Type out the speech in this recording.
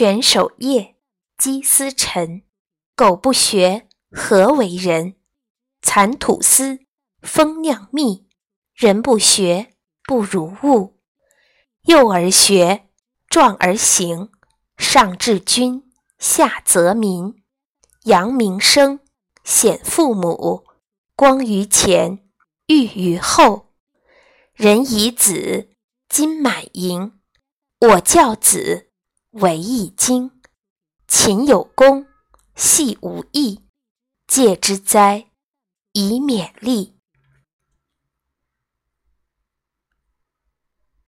犬守夜，鸡司晨。苟不学，何为人？蚕吐丝，蜂酿蜜。人不学，不如物。幼而学，壮而行。上治君，下则民。扬名声，显父母。光于前，裕于后。人以子，金满盈。我教子，为易经。勤有功。戏无益，戒之哉，以勉励。